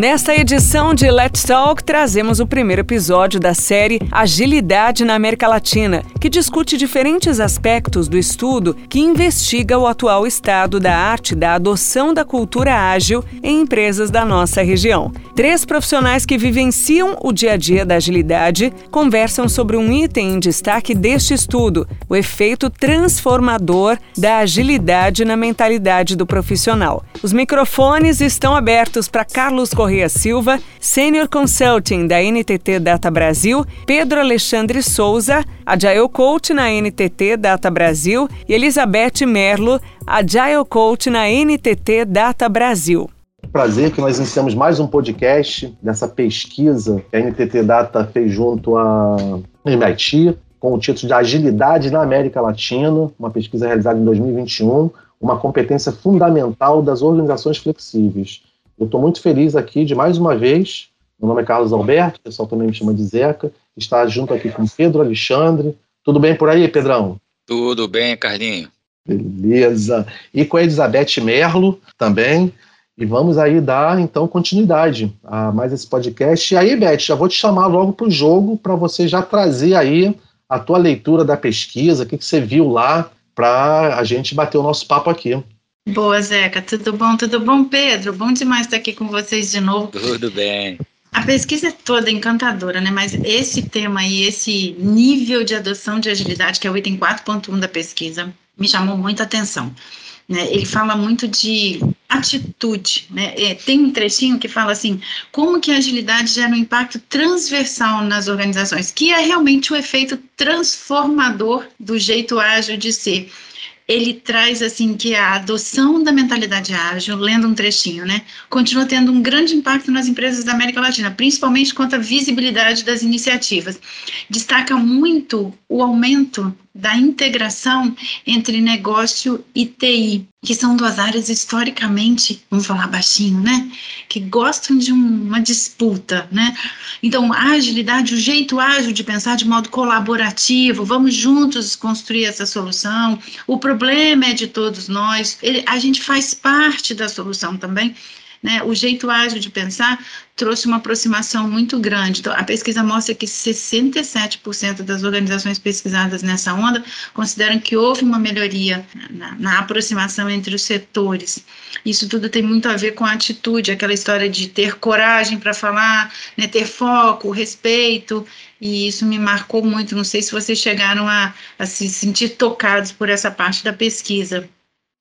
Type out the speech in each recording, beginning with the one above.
Nesta edição de Let's Talk, trazemos o primeiro episódio da série Agilidade na América Latina, que discute diferentes aspectos do estudo que investiga o atual estado da arte da adoção da cultura ágil em empresas da nossa região. Três profissionais que vivenciam o dia a dia da agilidade conversam sobre um item em destaque deste estudo: o efeito transformador da agilidade na mentalidade do profissional. Os microfones estão abertos para Carlos Correia Correia Silva, Senior Consulting da NTT Data Brasil, Pedro Alexandre Souza, Agile Coach na NTT Data Brasil e Elizabeth Merlo, Agile Coach na NTT Data Brasil. Prazer que nós iniciamos mais um podcast dessa pesquisa que a NTT Data fez junto à MIT, com o título de Agilidade na América Latina, uma pesquisa realizada em 2021, uma competência fundamental das organizações flexíveis. Eu estou muito feliz aqui de mais uma vez. Meu nome é Carlos Alberto, o pessoal também me chama de Zeca. Está junto aqui com Pedro Alexandre. Tudo bem por aí, Pedrão? Tudo bem, Carlinho. Beleza. E com a Elizabeth Merlo também. E vamos aí dar, então, continuidade a mais esse podcast. E aí, Beth, já vou te chamar logo para o jogo para você já trazer aí a tua leitura da pesquisa, o que, que você viu lá, para a gente bater o nosso papo aqui. Boa, Zeca. Tudo bom? Tudo bom, Pedro? Bom demais estar aqui com vocês de novo. Tudo bem. A pesquisa é toda encantadora, né? Mas esse tema aí, esse nível de adoção de agilidade, que é o item 4.1 da pesquisa, me chamou muita atenção. Né? Ele fala muito de atitude, né? É, tem um trechinho que fala assim, como que a agilidade gera um impacto transversal nas organizações, que é realmente o efeito transformador do jeito ágil de ser ele traz assim que a adoção da mentalidade ágil, lendo um trechinho, né, continua tendo um grande impacto nas empresas da América Latina, principalmente quanto à visibilidade das iniciativas. Destaca muito o aumento da integração entre negócio e TI, que são duas áreas historicamente, vamos falar baixinho, né, que gostam de um, uma disputa, né? Então, a agilidade, o jeito ágil de pensar de modo colaborativo, vamos juntos construir essa solução. O problema é de todos nós, ele, a gente faz parte da solução também. Né, o jeito ágil de pensar trouxe uma aproximação muito grande. Então, a pesquisa mostra que 67% das organizações pesquisadas nessa onda consideram que houve uma melhoria na, na, aproximação entre os setores. Isso tudo tem muito a ver com a atitude, aquela história de ter coragem para falar, né, ter foco, respeito, e isso me marcou muito. Não sei se vocês chegaram a, a se sentir tocados por essa parte da pesquisa.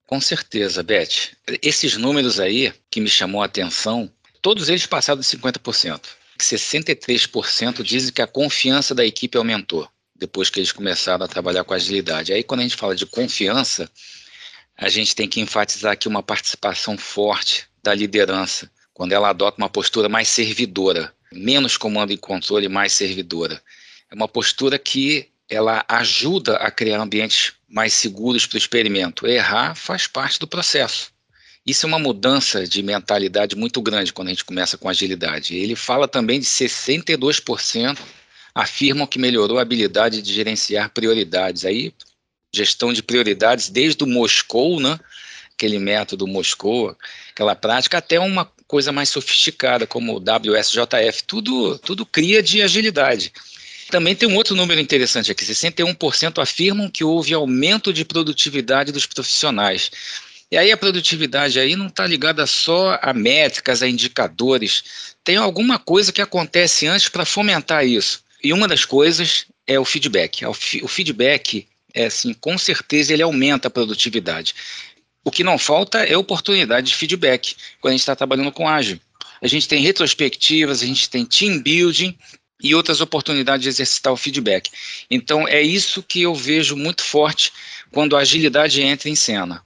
Com certeza, Beth. Esses números aí que me chamou a atenção, todos eles passaram de 50%. 63% dizem que a confiança da equipe aumentou depois que eles começaram a trabalhar com agilidade. Aí, quando a gente fala de confiança, a gente tem que enfatizar aqui uma participação forte da liderança, quando ela adota uma postura mais servidora, menos comando e controle, mais servidora. É uma postura que ela ajuda a criar ambientes mais seguros para o experimento. Errar faz parte do processo. Isso é uma mudança de mentalidade muito grande quando a gente começa com agilidade. Ele fala também de 62% afirmam que melhorou a habilidade de gerenciar prioridades. Aí, gestão de prioridades desde o Moscou, né? aquele método Moscou, aquela prática, até uma coisa mais sofisticada como o WSJF. Tudo, tudo cria de agilidade. Também tem um outro número interessante aqui: 61% afirmam que houve aumento de produtividade dos profissionais. E aí a produtividade aí não está ligada só a métricas, a indicadores. Tem alguma coisa que acontece antes para fomentar isso. E uma das coisas é o feedback. O feedback, é assim, com certeza ele aumenta a produtividade. O que não falta é oportunidade de feedback quando a gente está trabalhando com ágil. A gente tem retrospectivas, a gente tem team building, e outras oportunidades de exercitar o feedback. Então, é isso que eu vejo muito forte quando a agilidade entra em cena.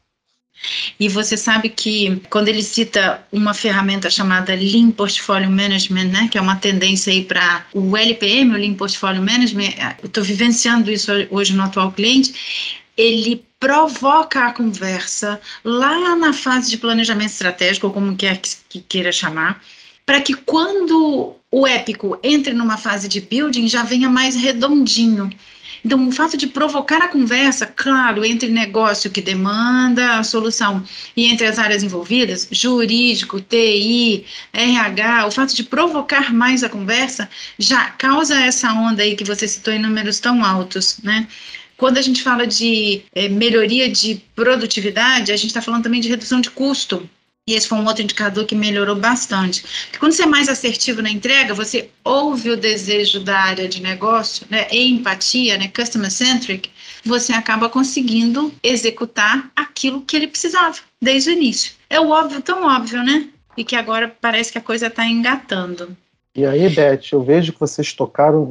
E você sabe que quando ele cita uma ferramenta chamada Lean Portfolio Management, né, que é uma tendência aí para o LPM, o Lean Portfolio Management, eu estou vivenciando isso hoje no atual cliente, ele provoca a conversa lá na fase de planejamento estratégico, ou como quer que queira chamar, para que quando o épico entre numa fase de building já venha mais redondinho. Então, o fato de provocar a conversa, claro, entre negócio que demanda a solução e entre as áreas envolvidas, jurídico, TI, RH, o fato de provocar mais a conversa já causa essa onda aí que você citou em números tão altos, né? Quando a gente fala de é, melhoria de produtividade, a gente está falando também de redução de custo. E esse foi um outro indicador que melhorou bastante. Porque quando você é mais assertivo na entrega, você ouve o desejo da área de negócio, né, e empatia, né, customer centric, você acaba conseguindo executar aquilo que ele precisava desde o início. É o óbvio, tão óbvio, né? E que agora parece que a coisa está engatando. E aí, Beth, eu vejo que vocês tocaram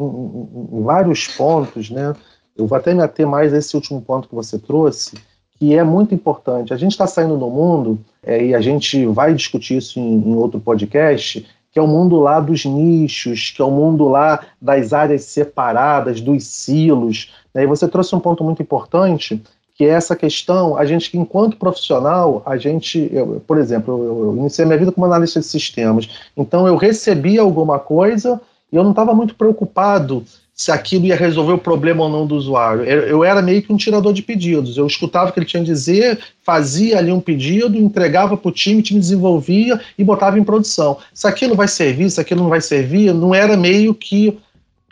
em, vários pontos, né? Eu vou até me ater mais a esse último ponto que você trouxe, que é muito importante. A gente está saindo do mundo, é, e a gente vai discutir isso em, em outro podcast, que é o mundo lá dos nichos, que é o mundo lá das áreas separadas, dos silos. Né? E você trouxe um ponto muito importante, que é essa questão, a gente, enquanto profissional, a gente, eu, por exemplo, eu, eu iniciei minha vida como analista de sistemas, então eu recebia alguma coisa e eu não estava muito preocupado se aquilo ia resolver o problema ou não do usuário. Eu era meio que um tirador de pedidos. Eu escutava o que ele tinha a dizer, fazia ali um pedido, entregava para o time, o time desenvolvia e botava em produção. Se aquilo vai servir, se aquilo não vai servir, não era meio que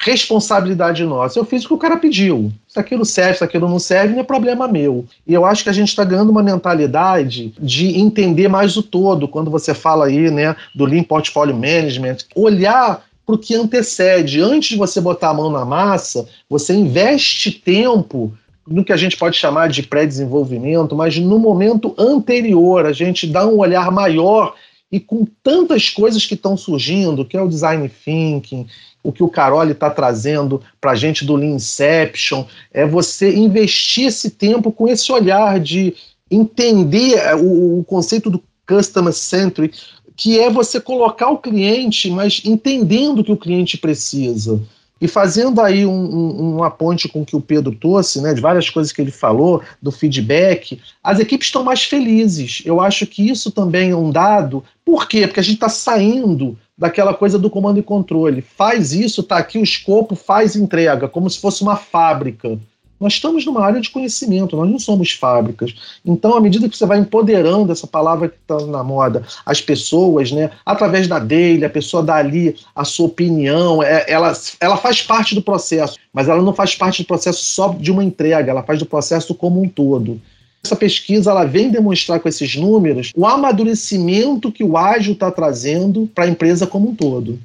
responsabilidade nossa. Eu fiz o que o cara pediu. Se aquilo serve, se aquilo não serve, não é problema meu. E eu acho que a gente está ganhando uma mentalidade de entender mais o todo. Quando você fala aí, né, do Lean Portfolio Management, olhar para o que antecede. Antes de você botar a mão na massa, você investe tempo no que a gente pode chamar de pré-desenvolvimento, mas no momento anterior, a gente dá um olhar maior e com tantas coisas que estão surgindo, que é o design thinking, o que o Carole está trazendo para a gente do Leanception, é você investir esse tempo com esse olhar de entender o, o conceito do customer centric, que é você colocar o cliente, mas entendendo o que o cliente precisa. E fazendo aí um, um, uma ponte com o que o Pedro trouxe, né, de várias coisas que ele falou, do feedback, as equipes estão mais felizes. Eu acho que isso também é um dado. Por quê? Porque a gente está saindo daquela coisa do comando e controle. Faz isso, está aqui o escopo, faz entrega, como se fosse uma fábrica. Nós estamos numa área de conhecimento, nós não somos fábricas. Então, à medida que você vai empoderando essa palavra que está na moda, as pessoas, né, através da dele, a pessoa dá ali a sua opinião, é, ela, ela faz parte do processo, mas ela não faz parte do processo só de uma entrega, ela faz do processo como um todo. Essa pesquisa ela vem demonstrar com esses números o amadurecimento que o ágil está trazendo para a empresa como um todo.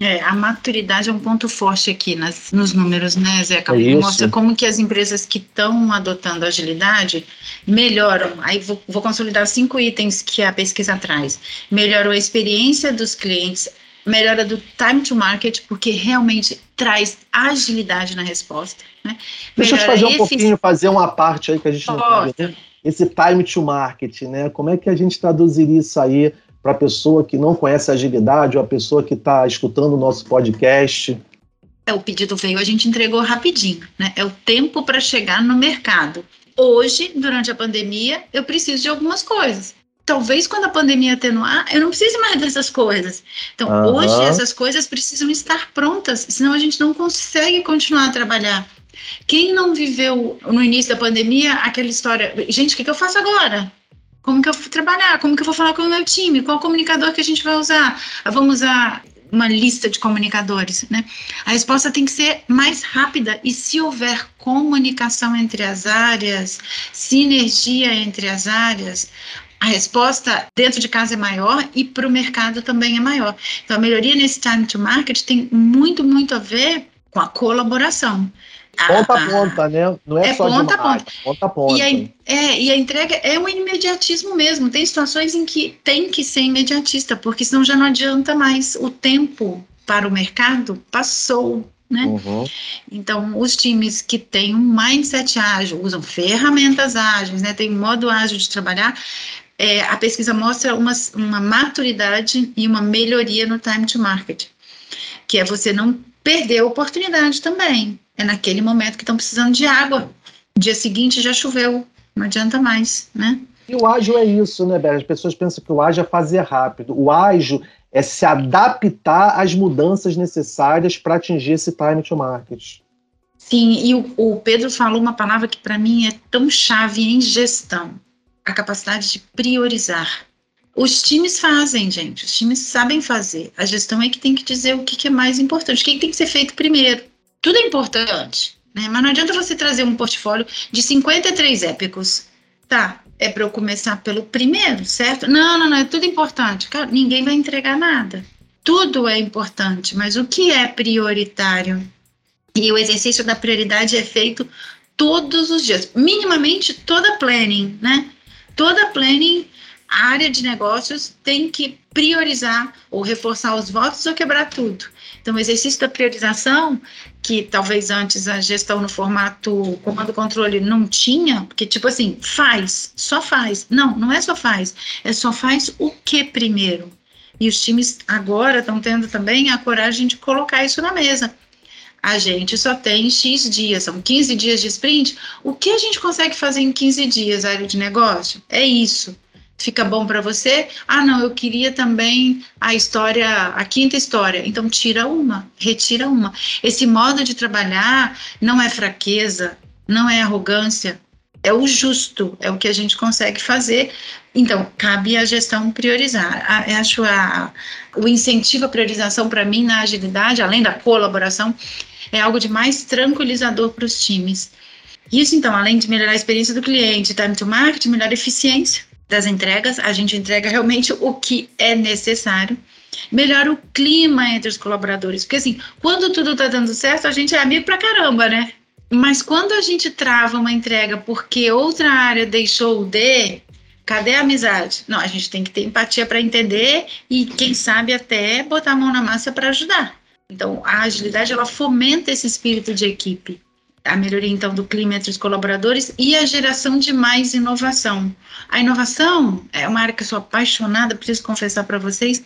É, a maturidade é um ponto forte aqui nas, nos números, né, Zeca? É Mostra como que as empresas que estão adotando agilidade melhoram. Aí vou, vou, consolidar cinco itens que a pesquisa traz. Melhorou a experiência dos clientes, melhora do time to market, porque realmente traz agilidade na resposta. Né? Deixa eu te fazer um pouquinho, fazer uma parte aí que a gente não sabe. Né? Esse time to market, né? Como é que a gente traduziria isso aí para a pessoa que não conhece agilidade ou a pessoa que está escutando o nosso podcast? É, o pedido veio, a gente entregou rapidinho, né? É o tempo para chegar no mercado. Hoje, durante a pandemia, eu preciso de algumas coisas. Talvez quando a pandemia atenuar, eu não precise mais dessas coisas. Então, uhum. hoje essas coisas precisam estar prontas, senão a gente não consegue continuar a trabalhar. Quem não viveu no início da pandemia aquela história, gente, o que, que eu faço agora? Como que eu vou trabalhar? Como que eu vou falar com o meu time? Qual comunicador que a gente vai usar? Ah, vamos usar uma lista de comunicadores, né? A resposta tem que ser mais rápida e se houver comunicação entre as áreas, sinergia entre as áreas, a resposta dentro de casa é maior e para o mercado também é maior. Então, a melhoria nesse time to market tem muito, muito a ver com a colaboração. Ponta a ponta, né? Não é, é só ponta a ponta. ponta a ponta. E a, é, e a entrega é um imediatismo mesmo. Tem situações em que tem que ser imediatista, porque senão já não adianta mais. O tempo para o mercado passou. Né? Uhum. Então, os times que têm um mindset ágil, usam ferramentas ágeis, né, tem um modo ágil de trabalhar, é, a pesquisa mostra uma, uma maturidade e uma melhoria no time to market, que é você não perder a oportunidade também. É naquele momento que estão precisando de água. Dia seguinte já choveu, não adianta mais, né? E o ágil é isso, né, Bé? As pessoas pensam que o ágil é fazer rápido. O ágil é se adaptar às mudanças necessárias para atingir esse time to market. Sim, e o, o Pedro falou uma palavra que para mim é tão chave em gestão: a capacidade de priorizar. Os times fazem, gente, os times sabem fazer. A gestão é que tem que dizer o que, que é mais importante, o que, que tem que ser feito primeiro. Tudo é importante, né? mas não adianta você trazer um portfólio de 53 épicos. Tá, é para eu começar pelo primeiro, certo? Não, não, não, é tudo importante. Cara, ninguém vai entregar nada. Tudo é importante, mas o que é prioritário? E o exercício da prioridade é feito todos os dias, minimamente toda planning, né? Toda planning, a área de negócios tem que priorizar ou reforçar os votos ou quebrar tudo. Então, o exercício da priorização, que talvez antes a gestão no formato comando-controle não tinha, porque, tipo assim, faz, só faz. Não, não é só faz, é só faz o que primeiro. E os times agora estão tendo também a coragem de colocar isso na mesa a gente só tem X dias, são 15 dias de sprint. O que a gente consegue fazer em 15 dias, área de negócio? É isso. Fica bom para você? Ah, não, eu queria também a história, a quinta história. Então, tira uma, retira uma. Esse modo de trabalhar não é fraqueza, não é arrogância, é o justo, é o que a gente consegue fazer. Então, cabe à gestão priorizar. A, acho a, o incentivo à priorização para mim na agilidade, além da colaboração, é algo de mais tranquilizador para os times. Isso, então, além de melhorar a experiência do cliente, time to market, melhora a eficiência das entregas, a gente entrega realmente o que é necessário, melhora o clima entre os colaboradores, porque assim, quando tudo está dando certo, a gente é amigo pra caramba, né? Mas quando a gente trava uma entrega porque outra área deixou de, cadê a amizade? Não, a gente tem que ter empatia para entender e, quem sabe, até botar a mão na massa para ajudar. Então, a agilidade ela fomenta esse espírito de equipe, a melhoria então do clima entre os colaboradores e a geração de mais inovação. A inovação é uma área que eu sou apaixonada, preciso confessar para vocês.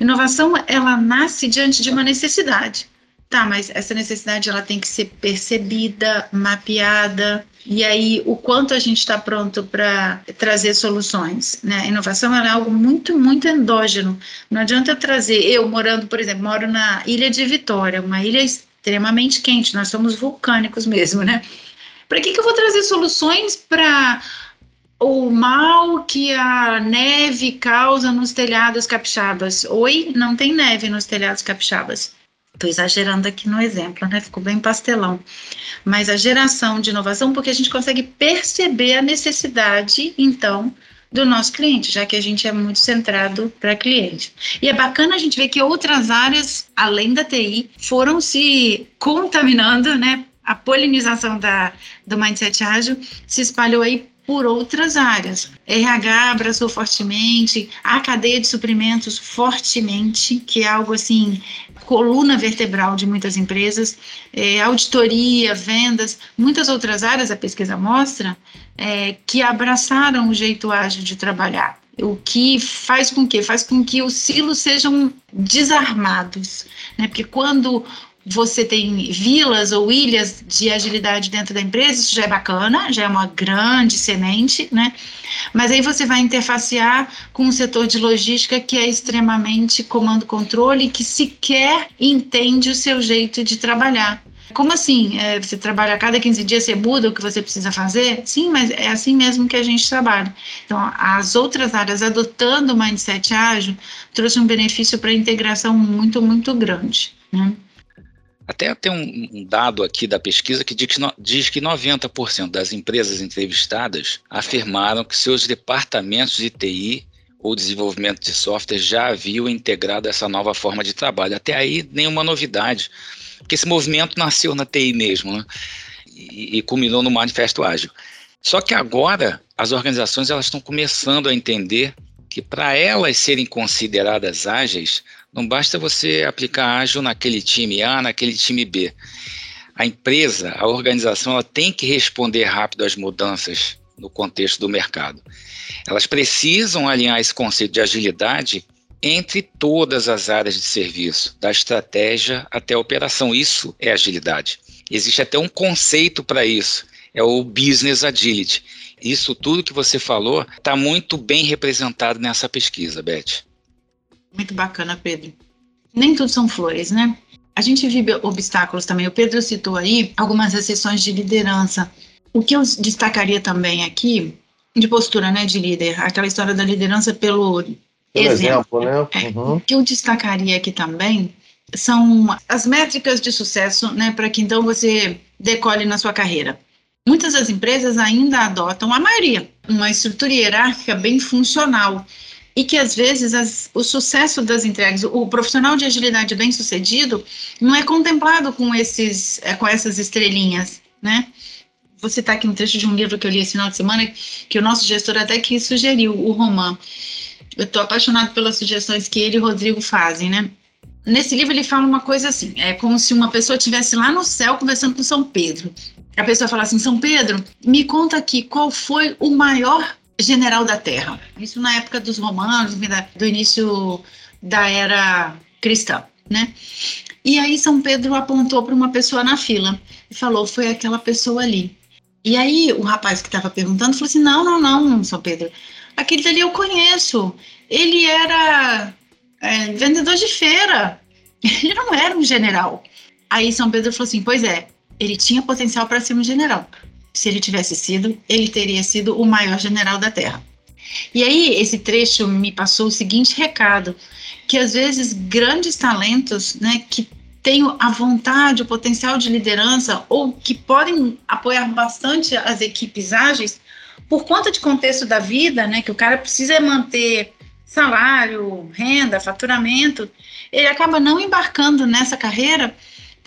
Inovação ela nasce diante de uma necessidade. Tá, mas essa necessidade ela tem que ser percebida, mapeada, e aí o quanto a gente está pronto para trazer soluções. Né? Inovação é algo muito, muito endógeno. Não adianta trazer, eu morando, por exemplo, moro na ilha de Vitória, uma ilha extremamente quente, nós somos vulcânicos mesmo, né? Para que, que eu vou trazer soluções para o mal que a neve causa nos telhados capixabas? Oi, não tem neve nos telhados capixabas. Estou exagerando aqui no exemplo, né? Ficou bem pastelão. Mas a geração de inovação, porque a gente consegue perceber a necessidade, então, do nosso cliente, já que a gente é muito centrado para cliente. E é bacana a gente ver que outras áreas, além da TI, foram se contaminando, né? A polinização da, do Mindset Ágil se espalhou aí por outras áreas. RH abraçou fortemente, a cadeia de suprimentos fortemente, que é algo assim, coluna vertebral de muitas empresas, é, auditoria, vendas, muitas outras áreas, a pesquisa mostra, é, que abraçaram o jeito ágil de trabalhar. O que faz com que? Faz com que os silos sejam desarmados. Né? Porque quando você tem vilas ou ilhas de agilidade dentro da empresa, isso já é bacana, já é uma grande semente, né? Mas aí você vai interfacear com um setor de logística que é extremamente comando-controle, que sequer entende o seu jeito de trabalhar. Como assim? É, você trabalha a cada 15 dias, você muda o que você precisa fazer? Sim, mas é assim mesmo que a gente trabalha. Então, as outras áreas adotando o mindset ágil trouxe um benefício para a integração muito, muito grande. Né? Até tem um, um, dado aqui da pesquisa que diz que, no, diz que 90% das empresas entrevistadas afirmaram que seus departamentos de TI ou desenvolvimento de software já haviam integrado essa nova forma de trabalho. Até aí, nenhuma novidade, porque esse movimento nasceu na TI mesmo, né? e, e culminou no Manifesto Ágil. Só que agora as organizações elas estão começando a entender que para elas serem consideradas ágeis, não basta você aplicar ágil naquele time A, naquele time B. A empresa, a organização, ela tem que responder rápido às mudanças no contexto do mercado. Elas precisam alinhar esse conceito de agilidade entre todas as áreas de serviço, da estratégia até a operação. Isso é agilidade. Existe até um conceito para isso, é o business agility. Isso tudo que você falou está muito bem representado nessa pesquisa, Beth. Muito bacana, Pedro. Nem tudo são flores, né? A gente vive obstáculos também. O Pedro citou aí algumas exceções de liderança. O que eu destacaria também aqui, de postura né, de líder, aquela história da liderança pelo exemplo. exemplo né? É. Uhum. O que eu destacaria aqui também são as métricas de sucesso, né, para que então você decole na sua carreira. Muitas das empresas ainda adotam, a maioria, uma estrutura hierárquica bem funcional e que às vezes as, o sucesso das entregas, o profissional de agilidade bem sucedido, não é contemplado com esses, é, com essas estrelinhas, né? Vou citar aqui um trecho de um livro que eu li esse final de semana, que o nosso gestor até que sugeriu, o Roman. Eu estou apaixonado pelas sugestões que ele e o Rodrigo fazem, né? Nesse livro ele fala uma coisa assim, é como se uma pessoa estivesse lá no céu conversando com São Pedro. A pessoa fala assim, São Pedro, me conta aqui qual foi o maior general da Terra. Isso na época dos romanos, do início da era cristã, né? E aí São Pedro apontou para uma pessoa na fila e falou, foi aquela pessoa ali. E aí o rapaz que estava perguntando falou assim, não, não, não, São Pedro, aquele dali eu conheço. Ele era é, vendedor de feira. Ele não era um general. Aí São Pedro falou assim, pois é, ele tinha potencial para ser um general se ele tivesse sido, ele teria sido o maior general da Terra. E aí, esse trecho me passou o seguinte recado: que às vezes grandes talentos, né, que têm a vontade, o potencial de liderança, ou que podem apoiar bastante as equipes ágeis, por conta de contexto da vida, né, que o cara precisa manter salário, renda, faturamento, ele acaba não embarcando nessa carreira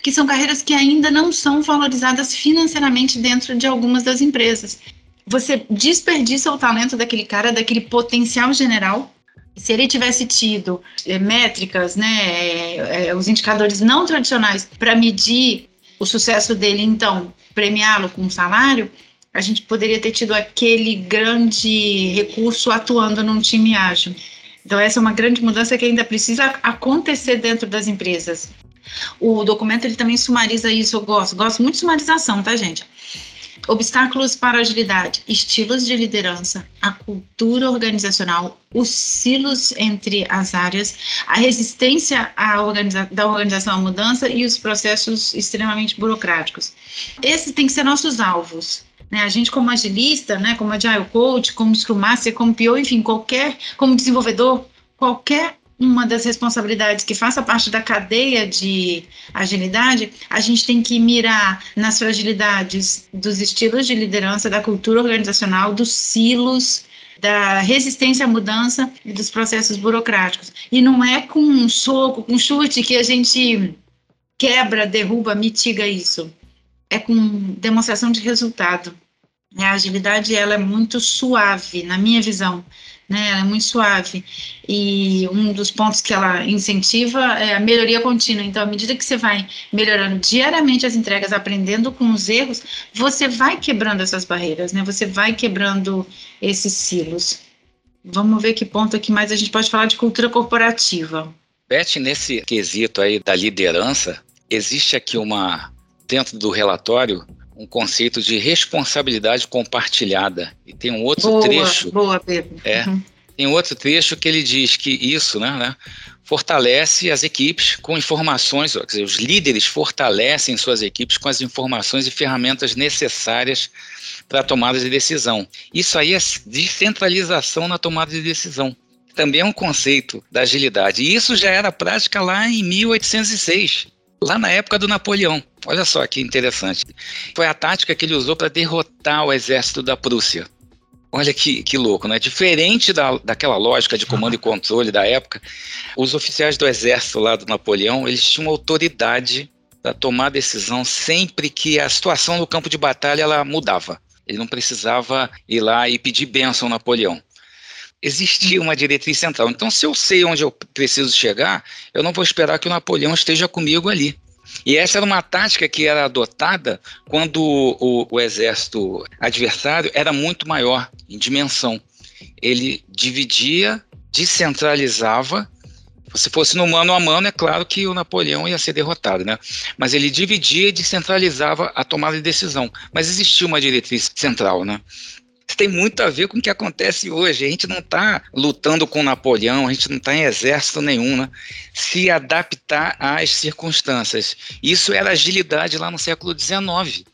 que são carreiras que ainda não são valorizadas financeiramente dentro de algumas das empresas. Você desperdiça o talento daquele cara, daquele potencial general. Se ele tivesse tido é, métricas, né, é, é, os indicadores não tradicionais para medir o sucesso dele, então premiá-lo com um salário, a gente poderia ter tido aquele grande recurso atuando num time ágil. Então, essa é uma grande mudança que ainda precisa acontecer dentro das empresas. O documento ele também sumariza isso, eu gosto, gosto muito de sumarização, tá, gente? Obstáculos para agilidade, estilos de liderança, a cultura organizacional, os silos entre as áreas, a resistência organiza da organização à mudança e os processos extremamente burocráticos. Esses têm que ser nossos alvos. Né? A gente, como agilista, né, como agile coach, como Scrum Master, como PO, enfim, qualquer, como desenvolvedor, qualquer uma das responsabilidades que faça parte da cadeia de agilidade, a gente tem que mirar nas fragilidades dos estilos de liderança, da cultura organizacional, dos silos, da resistência à mudança e dos processos burocráticos. E não é com um soco, com um chute que a gente quebra, derruba, mitiga isso. É com demonstração de resultado. A agilidade ela é muito suave, na minha visão né? Ela é muito suave. E um dos pontos que ela incentiva é a melhoria contínua. Então, à medida que você vai melhorando diariamente as entregas, aprendendo com os erros, você vai quebrando essas barreiras, né? Você vai quebrando esses silos. Vamos ver que ponto aqui mais a gente pode falar de cultura corporativa. Beth, nesse quesito aí da liderança, existe aqui uma, dentro do relatório, um conceito de responsabilidade compartilhada. E tem um outro boa, trecho. Boa, Pedro. É. Uhum. Tem um outro trecho que ele diz que isso né, né, fortalece as equipes com informações, quer dizer, os líderes fortalecem suas equipes com as informações e ferramentas necessárias para a tomada de decisão. Isso aí é descentralização na tomada de decisão. Também é um conceito da agilidade. E isso já era prática lá em 1806 lá na época do Napoleão. Olha só que interessante. Foi a tática que ele usou para derrotar o exército da Prússia. Olha que, que louco, né? Diferente da, daquela lógica de comando e controle da época, os oficiais do exército lá do Napoleão, eles tinham autoridade para tomar decisão sempre que a situação no campo de batalha ela mudava. Ele não precisava ir lá e pedir bênção ao Napoleão existia uma diretriz central. Então, se eu sei onde eu preciso chegar, eu não vou esperar que o Napoleão esteja comigo ali. E essa era uma tática que era adotada quando o, o, exército adversário era muito maior em dimensão. Ele dividia, descentralizava. Se fosse no mano a mano, é claro que o Napoleão ia ser derrotado, né? Mas ele dividia e descentralizava a tomada de decisão. Mas existia uma diretriz central, né? Isso tem muito a ver com o que acontece hoje. A gente não está lutando com Napoleão, a gente não está em exército nenhum, né? Se adaptar às circunstâncias. Isso era agilidade lá no século XIX.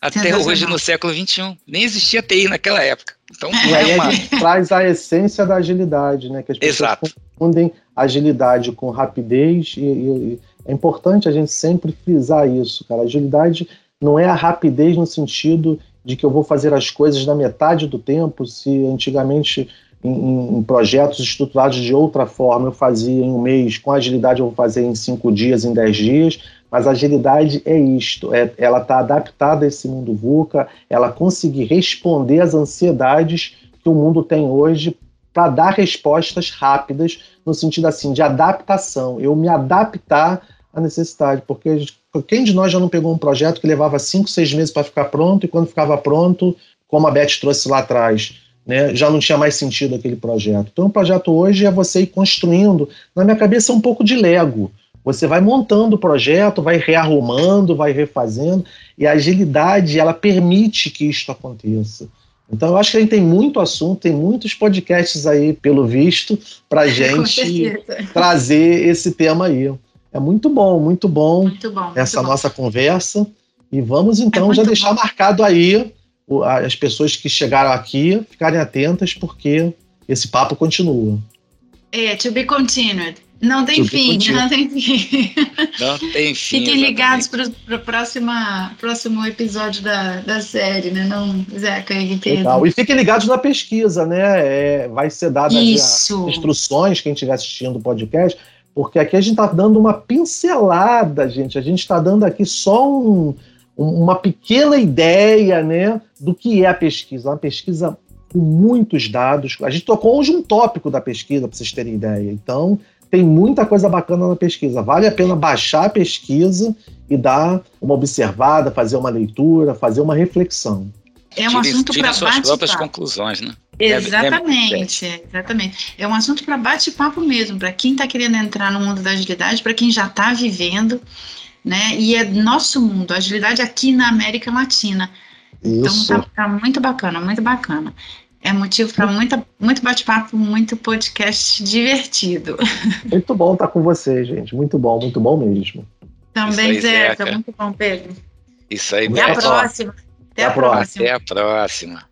Até hoje, no século XXI. Nem existia TI naquela época. Então, e aí é uma... a gente traz a essência da agilidade, né? Que as pessoas Exato. confundem agilidade com rapidez e, e, é importante a gente sempre frisar isso, cara. Agilidade não é a rapidez no sentido de que eu vou fazer as coisas na metade do tempo, se antigamente em, em, projetos estruturados de outra forma eu fazia em um mês, com agilidade eu vou fazer em cinco dias, em dez dias, mas agilidade é isto, é, ela está adaptada a esse mundo VUCA, ela conseguir responder às ansiedades que o mundo tem hoje para dar respostas rápidas, no sentido assim, de adaptação, eu me adaptar à necessidade, porque quem de nós já não pegou um projeto que levava cinco, seis meses para ficar pronto e quando ficava pronto, como a Beth trouxe lá atrás, né, já não tinha mais sentido aquele projeto. Então, o projeto hoje é você ir construindo, na minha cabeça, um pouco de Lego. Você vai montando o projeto, vai rearrumando, vai refazendo, e a agilidade ela permite que isto aconteça. Então, eu acho que a gente tem muito assunto, tem muitos podcasts aí, pelo visto, para gente trazer esse tema aí. É muito bom, muito bom, muito bom essa muito nossa bom. conversa. E vamos então é já deixar bom. marcado aí as pessoas que chegaram aqui ficarem atentas, porque esse papo continua. É, to be continued. Não tem fim, não tem fim. Não tem fim. Fiquem ligados para o próximo episódio da, da série, né? Não, Zeca e Pedro. Legal. E fiquem ligados na pesquisa, né? É, vai ser dada as instruções, quem estiver assistindo o podcast, porque aqui a gente está dando uma pincelada, gente. A gente está dando aqui só um, uma pequena ideia né, do que é a pesquisa. Uma pesquisa com muitos dados. A gente tocou hoje um tópico da pesquisa, para vocês terem ideia. Então, tem muita coisa bacana na pesquisa. Vale a pena baixar a pesquisa e dar uma observada, fazer uma leitura, fazer uma reflexão. É um assunto para suas próprias conclusões, né? Exatamente, é, é, exatamente. É um assunto para bate-papo mesmo, para quem está querendo entrar no mundo da agilidade, para quem já está vivendo, né? E é nosso mundo, a agilidade aqui na América Latina. Então, Isso. Então tá, tá muito bacana, muito bacana. É motivo para muito bate-papo, muito podcast divertido. Muito bom estar com você, gente. Muito bom, muito bom mesmo. Também, Zeca. Muito bom, Pedro. Isso aí, Até a próxima. Até, Até a próxima. Até a próxima.